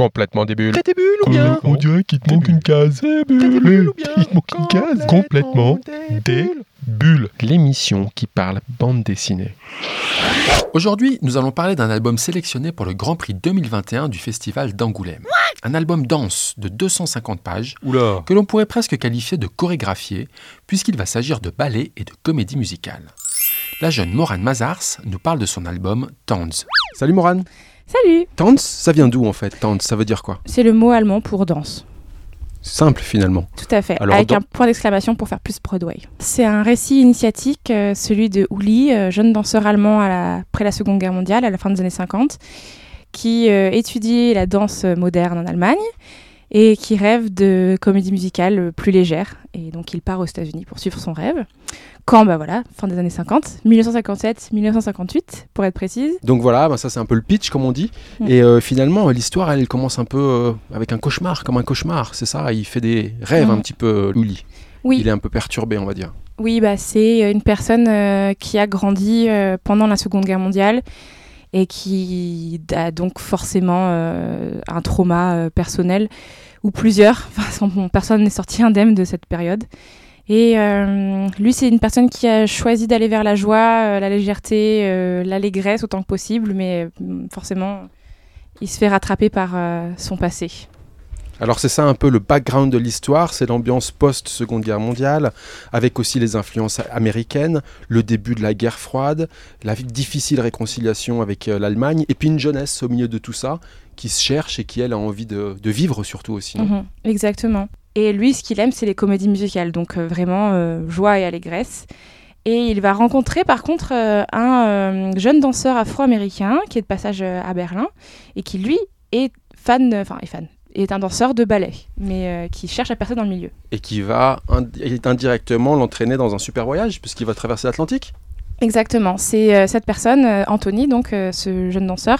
Complètement débile. T'es débile ou bien On dirait qu'il te manque une case. T'es débile ou bien Il te manque une case. Complètement débile. L'émission qui parle bande dessinée. Aujourd'hui, nous allons parler d'un album sélectionné pour le Grand Prix 2021 du Festival d'Angoulême. Un album dense de 250 pages Oula que l'on pourrait presque qualifier de chorégraphié, puisqu'il va s'agir de ballet et de comédie musicale. La jeune Morane Mazars nous parle de son album Tanz. Salut Morane. Salut Tanz, ça vient d'où en fait Tanz, ça veut dire quoi? C'est le mot allemand pour danse. Simple finalement. Tout à fait, Alors, avec dans- un point d'exclamation pour faire plus Broadway. C'est un récit initiatique, euh, celui de Uli, euh, jeune danseur allemand après la Seconde Guerre mondiale, à la fin des années 50, qui euh, étudie la danse moderne en Allemagne et qui rêve de comédie musicale euh, plus légère. Et donc il part aux États-Unis pour suivre son rêve. Quand, bah voilà, fin des années 50, 1957-1958 pour être précise. Donc voilà, ben ça c'est un peu le pitch comme on dit. Mm. Et euh, finalement, l'histoire elle commence un peu euh, avec un cauchemar, comme un cauchemar, c'est ça Il fait des rêves Mm. un petit peu, euh, Luli. Oui. Il est un peu perturbé, on va dire. Oui, bah, c'est une personne euh, qui a grandi euh, pendant la Seconde Guerre mondiale et qui a donc forcément euh, un trauma euh, personnel ou plusieurs. Enfin, personne n'est sorti indemne de cette période. Et euh, lui, c'est une personne qui a choisi d'aller vers la joie, euh, la légèreté, euh, l'allégresse autant que possible, mais euh, forcément, il se fait rattraper par son passé. Alors c'est ça un peu le background de l'histoire, c'est l'ambiance post-Seconde Guerre mondiale, avec aussi les influences américaines, le début de la guerre froide, la difficile réconciliation avec l'Allemagne, et puis une jeunesse au milieu de tout ça, qui se cherche et qui elle a envie de, de vivre surtout aussi. non Mhm, exactement. Et lui, ce qu'il aime, c'est les comédies musicales, donc euh, vraiment euh, joie et allégresse. Et il va rencontrer par contre euh, un jeune danseur afro-américain qui est de passage à Berlin et qui lui est fan, enfin est fan, est un danseur de ballet, mais euh, qui cherche à percer dans le milieu. Et qui va ind- indirectement l'entraîner dans un super voyage, puisqu'il va traverser l'Atlantique? Exactement, c'est euh, cette personne, euh, Anthony, donc ce jeune danseur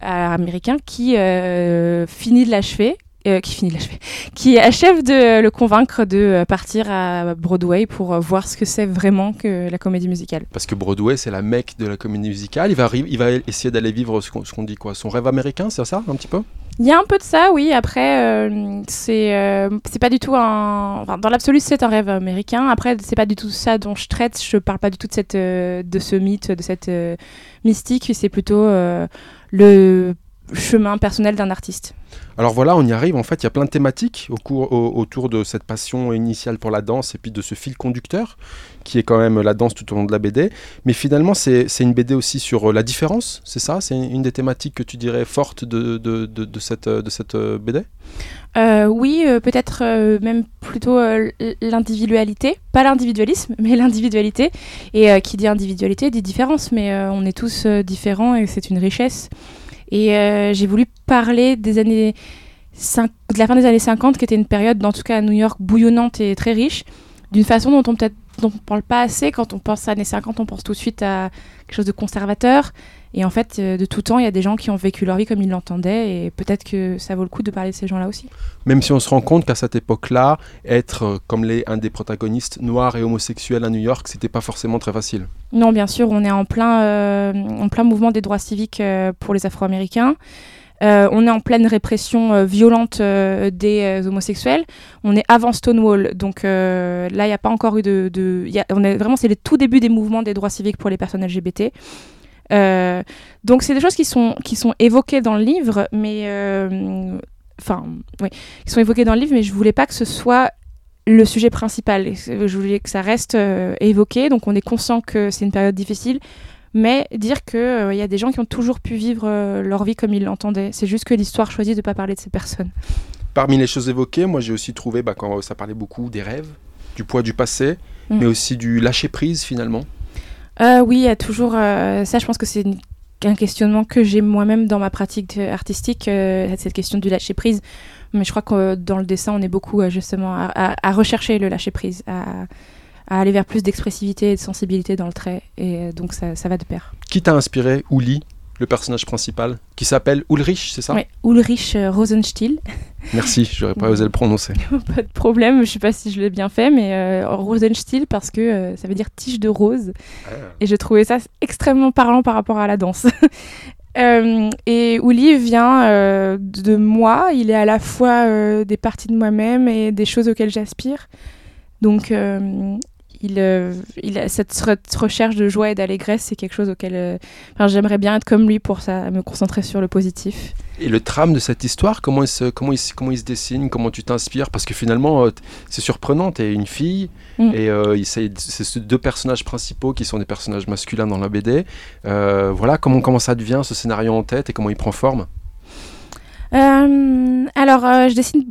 américain qui euh, finit de l'achever, euh, qui finit de l'achever, qui achève de le convaincre de euh, partir à Broadway pour euh, voir ce que c'est vraiment que la comédie musicale. Parce que Broadway, c'est la mecque de la comédie musicale. Il va, il va essayer d'aller vivre ce qu'on dit quoi Son rêve américain, c'est ça un petit peu? Il y a un peu de ça, oui. Après, euh, c'est euh, c'est pas du tout un. Enfin, dans l'absolu, c'est un rêve américain. Après, c'est pas du tout ça dont je traite. Je parle pas du tout de cette euh, de ce mythe, de cette euh, mystique. C'est plutôt euh, le chemin personnel d'un artiste. Alors voilà, on y arrive. En fait, il y a plein de thématiques au cours, au- autour de cette passion initiale pour la danse et puis de ce fil conducteur qui est quand même la danse tout au long de la BD. Mais finalement, c'est une BD aussi sur euh, la différence, c'est ça? C'est une des thématiques que tu dirais fortes de, de, de, de cette, de cette euh, BD Euh, oui, euh, peut-être euh, même plutôt l'individualité, pas l'individualisme, mais l'individualité. Et qui dit individualité dit différence, mais on est tous différents et c'est une richesse. Et euh, j'ai voulu parler des années de la fin des années 50, qui était une période, en tout cas à New York, bouillonnante et très riche, d'une façon dont on peut-être dont on parle pas assez. Quand on pense à années 50, on pense tout de suite à quelque chose de conservateur. Et en fait, euh, de tout temps, il y a des gens qui ont vécu leur vie comme ils l'entendaient, et peut-être que ça vaut le coup de parler de ces gens-là aussi. Même si on se rend compte qu'à cette époque-là, être euh, comme les, un des protagonistes noirs et homosexuels à New York, c'était pas forcément très facile. Non, bien sûr, on est en plein, euh, en plein mouvement des droits civiques euh, pour les Afro-Américains. Euh, on est en pleine répression euh, violente euh, des euh, homosexuels. On est avant Stonewall, donc euh, là, il n'y a pas encore eu de. de on est vraiment, c'est le tout début des mouvements des droits civiques pour les personnes LGBT. Euh, donc, c'est des choses qui sont, qui sont évoquées dans le livre, mais. euh, Enfin, oui, qui sont évoquées dans le livre, mais je voulais pas que ce soit le sujet principal. Je voulais que ça reste euh, évoqué, donc on est conscient que c'est une période difficile, mais dire qu'il y a des gens qui ont toujours pu vivre euh, leur vie comme ils l'entendaient. C'est juste que l'histoire choisit de ne pas parler de ces personnes. Parmi les choses évoquées, moi j'ai aussi trouvé, bah, quand ça parlait beaucoup des rêves, du poids du passé, Mm. mais aussi du lâcher prise finalement. Euh, oui, il y a toujours euh, ça. Je pense que c'est un questionnement que j'ai moi-même dans ma pratique euh, artistique, euh, cette question du lâcher prise. Mais je crois que euh, dans le dessin, on est beaucoup euh, justement à, à- à rechercher le lâcher prise, à, à aller vers plus d'expressivité et de sensibilité dans le trait. Et euh, donc ça, ça va de pair. Qui t'a inspiré Uli, le personnage principal, qui s'appelle Ulrich, c'est ça? Ouais, Ulrich euh, Rosenstiel. Merci, j'aurais pas osé le prononcer. pas de problème, je sais pas si je l'ai bien fait, mais euh, Rosenstiel parce que euh, ça veut dire tige de rose. Et je trouvais ça extrêmement parlant par rapport à la danse. et Ouli vient de moi. Il est à la fois des parties de moi-même et des choses auxquelles j'aspire. Donc, il, il cette, recherche de joie et d'allégresse, c'est quelque chose auquel j'aimerais bien être comme lui pour ça, me concentrer sur le positif. Et le trame de cette histoire, comment il se, comment il, comment il se dessine, comment tu t'inspires? Parce que finalement, euh, c'est surprenant, tu es une fille, mm. et euh, c'est ces deux personnages principaux qui sont des personnages masculins dans la BD. Euh, voilà, comment, comment ça devient ce scénario en tête et comment il prend forme? Alors, je dessine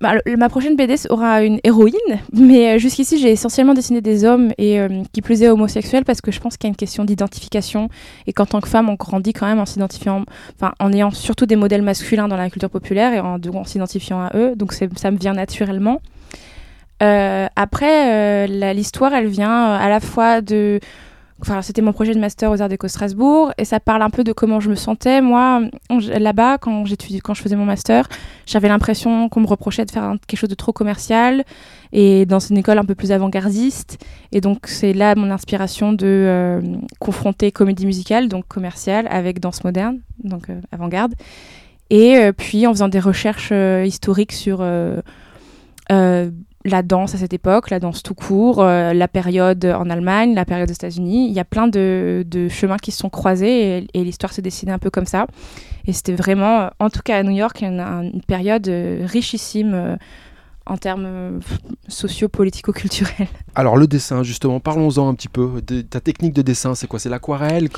bah, ma prochaine BD aura une héroïne, mais euh, jusqu'ici j'ai essentiellement dessiné des hommes et euh, qui plus est homosexuels parce que je pense qu'il y a une question d'identification et qu'en tant que femme on grandit quand même en s'identifiant, enfin en ayant surtout des modèles masculins dans la culture populaire et en, en s'identifiant à eux, donc ça me vient naturellement. Euh, après, l'histoire elle vient à la fois de C'était mon projet de master aux Arts Déco Strasbourg et ça parle un peu de comment je me sentais. Moi, là-bas, quand, quand je faisais mon master, j'avais l'impression qu'on me reprochait de faire quelque chose de trop commercial et dans une école un peu plus avant-gardiste. Et donc, c'est là mon inspiration de euh, confronter comédie musicale, donc commerciale, avec danse moderne, donc euh, avant-garde. Et euh, puis, en faisant des recherches historiques sur la danse à cette époque, la danse tout court, euh, la période en Allemagne, la période aux États-Unis. Il y a plein de, chemins qui se sont croisés et, l'histoire s'est dessinée un peu comme ça. Et c'était vraiment, en tout cas à New York, une, une période euh, richissime en termes euh, socio-politico-culturels. Alors le dessin, justement, parlons-en un petit peu. De, ta technique de dessin, c'est quoi? C'est l'aquarelle?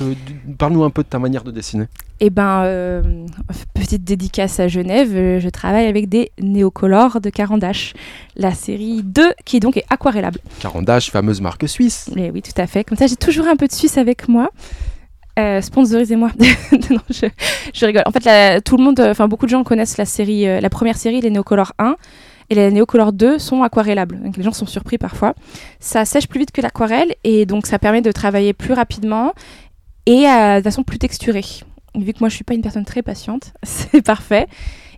Parle-nous un peu de ta manière de dessiner. Eh ben, euh, petite dédicace à Genève, euh, je travaille avec des néocolores de Carandache, la série 2 qui donc est aquarellable. Carandache, fameuse marque suisse. Eh oui, tout à fait. Comme ça, j'ai toujours un peu de Suisse avec moi. sponsorisez-moi. non, je, rigole. En fait, tout le monde, enfin beaucoup de gens connaissent la série, la première série, les Néocolores 1 et les Neocolor 2 sont aquarellables. Donc les gens sont surpris parfois. Ça sèche plus vite que l'aquarelle et donc ça permet de travailler plus rapidement et euh, de façon plus texturée. Vu que moi je suis pas une personne très patiente, c'est parfait.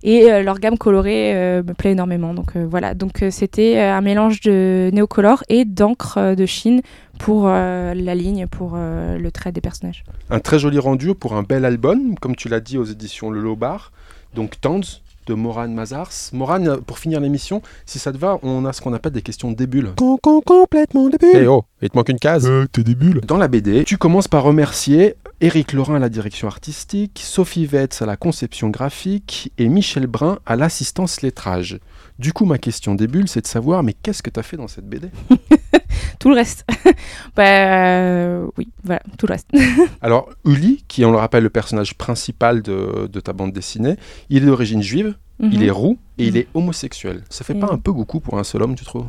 Et euh, leur gamme colorée euh, me plaît énormément. Donc voilà, donc c'était un mélange de néocolor et d'encre de Chine pour la ligne, pour le trait des personnages. Un très joli rendu pour un bel album, comme tu l'as dit aux éditions Le Lobar. Donc Tanz, de Moran Mazars. Moran, pour finir l'émission, si ça te va, on a ce qu'on appelle des questions débules. complètement débules. Eh oh, il te manque une case. Euh, t'es débule. Dans la BD, tu commences par remercier Éric Laurin à la direction artistique, Sophie Vetz à la conception graphique et Michel Brun à l'assistance lettrage. Du coup, ma question débule, c'est de savoir, mais qu'est-ce que tu as fait dans cette BD Tout le reste. bah, euh, oui, voilà, tout le reste. Alors, Uli, qui on le rappelle le personnage principal de, ta bande dessinée, il est d'origine juive, il mhm. est roux et il mhm. est homosexuel. Ça fait pas un peu beaucoup pour un seul homme, tu trouves?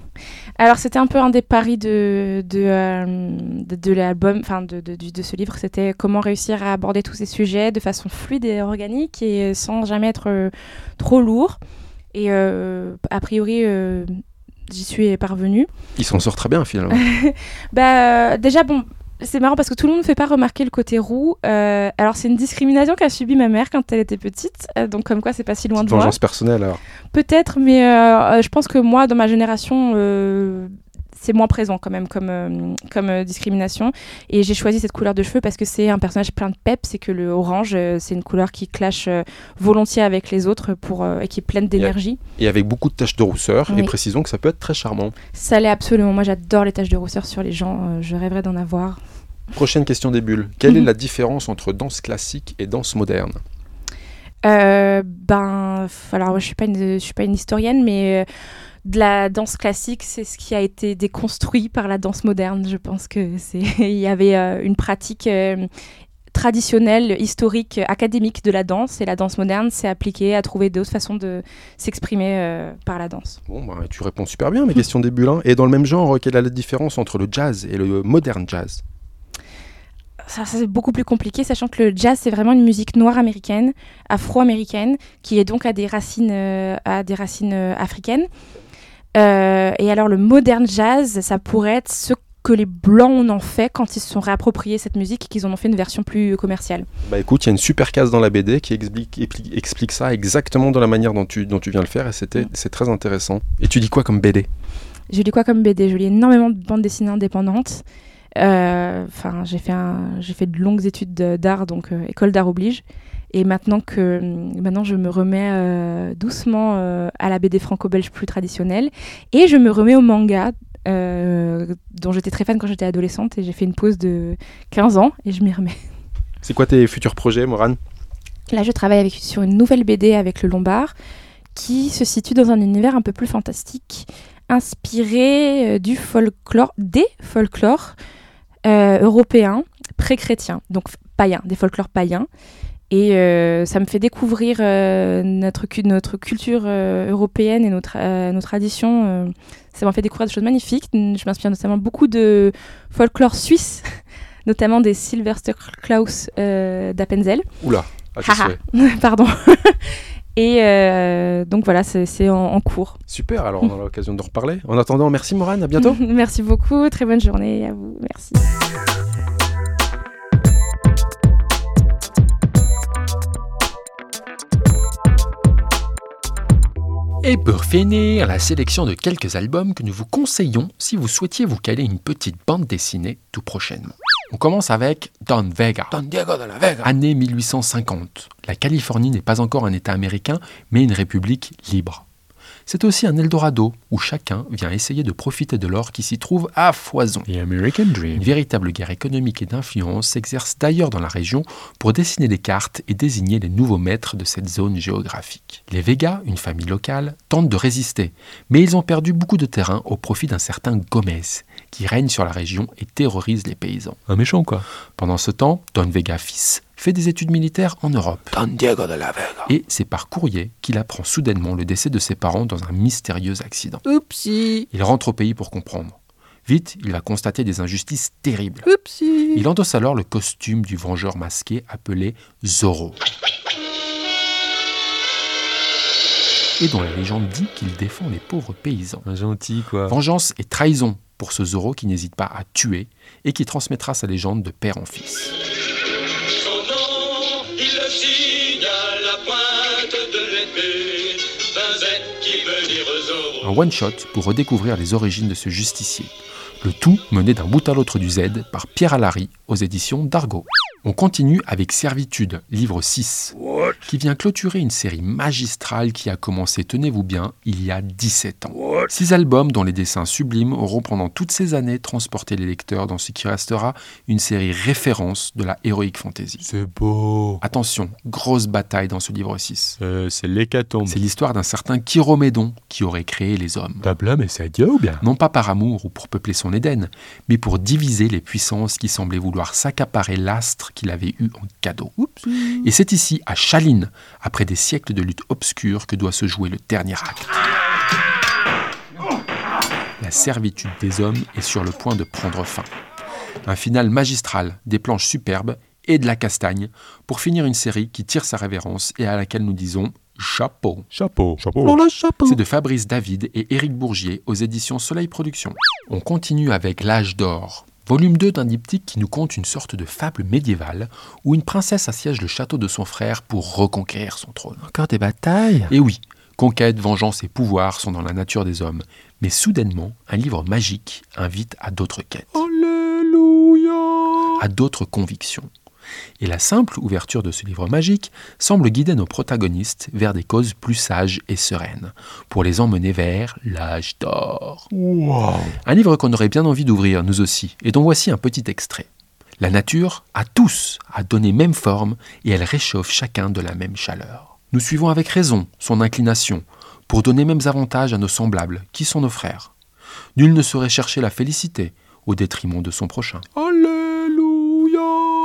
Alors, c'était un peu un des paris de, de, euh, de, l'album, enfin de, de, de, ce livre. C'était comment réussir à aborder tous ces sujets de façon fluide et organique et sans jamais être euh, trop lourd. Et a priori, j'y suis parvenue. Il s'en sort très bien finalement. bah, euh, déjà, bon, c'est marrant parce que tout le monde ne fait pas remarquer le côté roux. alors, c'est une discrimination qu'a subie ma mère quand elle était petite. donc, comme quoi, c'est pas si loin de moi. Vengeance personnelle alors Peut-être, mais je pense que moi, dans ma génération, c'est moins présent quand même comme, euh, comme euh, discrimination. Et j'ai choisi cette couleur de cheveux parce que c'est un personnage plein de pep, c'est que le orange, euh, c'est une couleur qui clash volontiers avec les autres pour, et qui est pleine d'énergie. Et avec beaucoup de taches de rousseur, et précisons que ça peut être très charmant. Ça l'est absolument. Moi, j'adore les taches de rousseur sur les gens. je rêverais d'en avoir. Prochaine question des bulles. Quelle est la différence entre danse classique et danse moderne? Ben, alors je suis pas je suis pas une historienne, mais de la danse classique, c'est ce qui a été déconstruit par la danse moderne. Je pense que c'est il y avait euh, une pratique euh, traditionnelle, historique, académique de la danse et la danse moderne s'est appliquée à trouver d'autres façons de s'exprimer euh, par la danse. Bon, bah, tu réponds super bien à mes questions début. Et dans le même genre, quelle est la différence entre le jazz et le modern jazz? Ça, c'est beaucoup plus compliqué, sachant que le jazz, c'est vraiment une musique noire américaine, afro-américaine, qui est donc à des racines, à des racines africaines. Euh, et alors le modern jazz, ça pourrait être ce que les blancs en ont fait quand ils se sont réappropriés cette musique et qu'ils en ont fait une version plus commerciale. Bah écoute, il y a une super case dans la BD qui explique, explique, ça exactement de la manière dont tu, dont tu viens le faire et c'était, c'est très intéressant. Et tu dis quoi comme BD Je lis quoi comme BD Je lis énormément de bandes dessinées indépendantes. Enfin, j'ai fait un, j'ai fait de longues études d'art, donc école d'art oblige. Et maintenant que maintenant je me remets doucement à la BD franco-belge plus traditionnelle et je me remets au manga dont j'étais très fan quand j'étais adolescente et j'ai fait une pause de 15 ans et je m'y remets. C'est quoi tes futurs projets, Morane? Là, je travaille avec, sur une nouvelle BD avec le Lombard qui se situe dans un univers un peu plus fantastique, inspiré euh, du folklore, des folklores euh, européens pré-chrétiens, donc païens, des folklores païens. Et euh, ça me fait découvrir notre, notre culture européenne et nos, nos traditions. ça m'a fait découvrir des choses magnifiques. Je m'inspire notamment beaucoup de folklore suisse, notamment des Silverster Klaus d'Appenzell. Oula, ah, pardon. Et euh, donc voilà, c'est en, cours. Super, alors on aura l'occasion de reparler. En attendant, merci Morane, à bientôt. merci beaucoup, très bonne journée à vous, merci. Et pour finir, la sélection de quelques albums que nous vous conseillons si vous souhaitiez vous caler une petite bande dessinée tout prochainement. On commence avec Don Vega. Don Diego de la Vega. Année 1850. La Californie n'est pas encore un État américain, mais une république libre. C'est aussi un Eldorado où chacun vient essayer de profiter de l'or qui s'y trouve à foison. Une véritable guerre économique et d'influence s'exerce d'ailleurs dans la région pour dessiner les cartes et désigner les nouveaux maîtres de cette zone géographique. Les Vega, une famille locale, tentent de résister, mais ils ont perdu beaucoup de terrain au profit d'un certain Gomez, qui règne sur la région et terrorise les paysans. Un méchant quoi. Pendant ce temps, Don Vega fils fait des études militaires en Europe. Don Diego de la Vega. Et c'est par courrier qu'il apprend soudainement le décès de ses parents dans un mystérieux accident. Oupsie Il rentre au pays pour comprendre. Vite, il va constater des injustices terribles. Oupsie Il endosse alors le costume du vengeur masqué appelé Zorro. Et dont la légende dit qu'il défend les pauvres paysans. Un gentil quoi. Vengeance et trahison pour ce Zorro qui n'hésite pas à tuer et qui transmettra sa légende de père en fils. Un one-shot pour redécouvrir les origines de ce justicier. Le tout mené d'un bout à l'autre du Z par Pierre Alary aux éditions d'Argo. On continue avec Servitude, livre 6, qui vient clôturer une série magistrale qui a commencé, tenez-vous bien, il y a 17 ans. Six albums dont les dessins sublimes auront pendant toutes ces années transporté les lecteurs dans ce qui restera une série référence de la heroic fantasy. C'est beau. Attention, grosse bataille dans ce livre 6. Euh, c'est l'hécatombe. C'est l'histoire d'un certain Chiromédon qui aurait créé les hommes. Tabla, mais c'est Dieu ou bien? Non pas par amour ou pour peupler son Éden, mais pour diviser les puissances qui semblaient vouloir s'accaparer l'astre qu'il avait eu en cadeau. Et c'est ici, à Chaline, après des siècles de lutte obscure, que doit se jouer le dernier acte. La servitude des hommes est sur le point de prendre fin. Un final magistral, des planches superbes et de la castagne, pour finir une série qui tire sa révérence et à laquelle nous disons chapeau. Chapeau, chapeau. C'est de Fabrice David et Éric Bourgier aux éditions Soleil Productions. On continue avec L'âge d'or, Volume 2 d'un diptyque qui nous conte une sorte de fable médiévale où une princesse assiège le château de son frère pour reconquérir son trône. Encore des batailles? Et oui, conquête, vengeance et pouvoir sont dans la nature des hommes. Mais soudainement, un livre magique invite à d'autres quêtes. Alléluia À d'autres convictions. Et la simple ouverture de ce livre magique semble guider nos protagonistes vers des causes plus sages et sereines, pour les emmener vers l'âge d'or. Un livre qu'on aurait bien envie d'ouvrir, nous aussi, et dont voici un petit extrait. La nature, à tous, a donné même forme, et elle réchauffe chacun de la même chaleur. Nous suivons avec raison son inclination, pour donner mêmes avantages à nos semblables, qui sont nos frères. Nul ne saurait chercher la félicité au détriment de son prochain.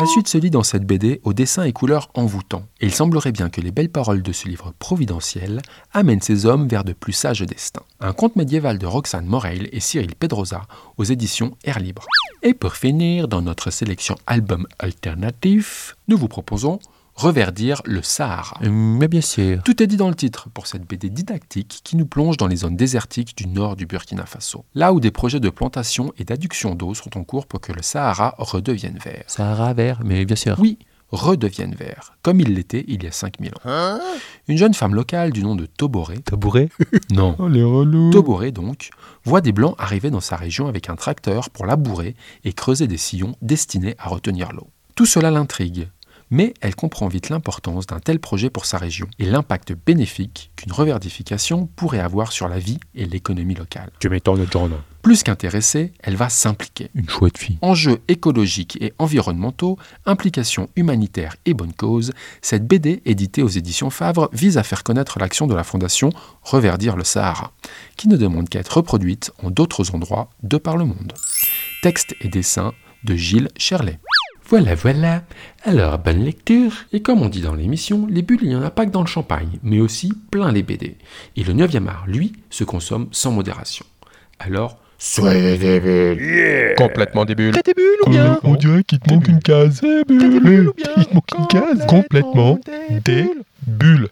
La suite se lit dans cette BD aux dessins et couleurs envoûtants. Il semblerait bien que les belles paroles de ce livre providentiel amènent ces hommes vers de plus sages destins. Un conte médiéval de Roxane Morel et Cyril Pedrosa aux éditions Air Libre. Et pour finir, dans notre sélection album alternatif, nous vous proposons reverdir le Sahara. Mais bien sûr. Tout est dit dans le titre pour cette BD didactique qui nous plonge dans les zones désertiques du nord du Burkina Faso, là où des projets de plantation et d'adduction d'eau sont en cours pour que le Sahara redevienne vert. Sahara vert, mais bien sûr. Oui, redeviennent verts, comme ils l'étaient il y a 5000 ans. Une jeune femme locale du nom de Toboré, Tabouret non, Oh, les relous. Toboré donc, voit des blancs arriver dans sa région avec un tracteur pour labourer et creuser des sillons destinés à retenir l'eau. Tout cela l'intrigue, mais elle comprend vite l'importance d'un tel projet pour sa région et l'impact bénéfique qu'une reverdification pourrait avoir sur la vie et l'économie locale. Tu m'étonnes. Plus qu'intéressée, elle va s'impliquer. Une chouette fille. Enjeux écologiques et environnementaux, implications humanitaires et bonne cause, cette BD éditée aux éditions Favre vise à faire connaître l'action de la fondation Reverdir le Sahara, qui ne demande qu'à être reproduite en d'autres endroits de par le monde. Texte et dessin de Gilles Cherlet. Voilà, voilà. Alors, bonne lecture. Et comme on dit dans l'émission, les bulles, il n'y en a pas que dans le champagne, mais aussi plein les BD. Et le 9e art, lui, se consomme sans modération. Alors, soyez des bulles. Complètement des bulles. Des bulles ou bien On dirait qu'il te manque une case. T'es des bulles ou bien Il te manque une case. Complètement des bulles.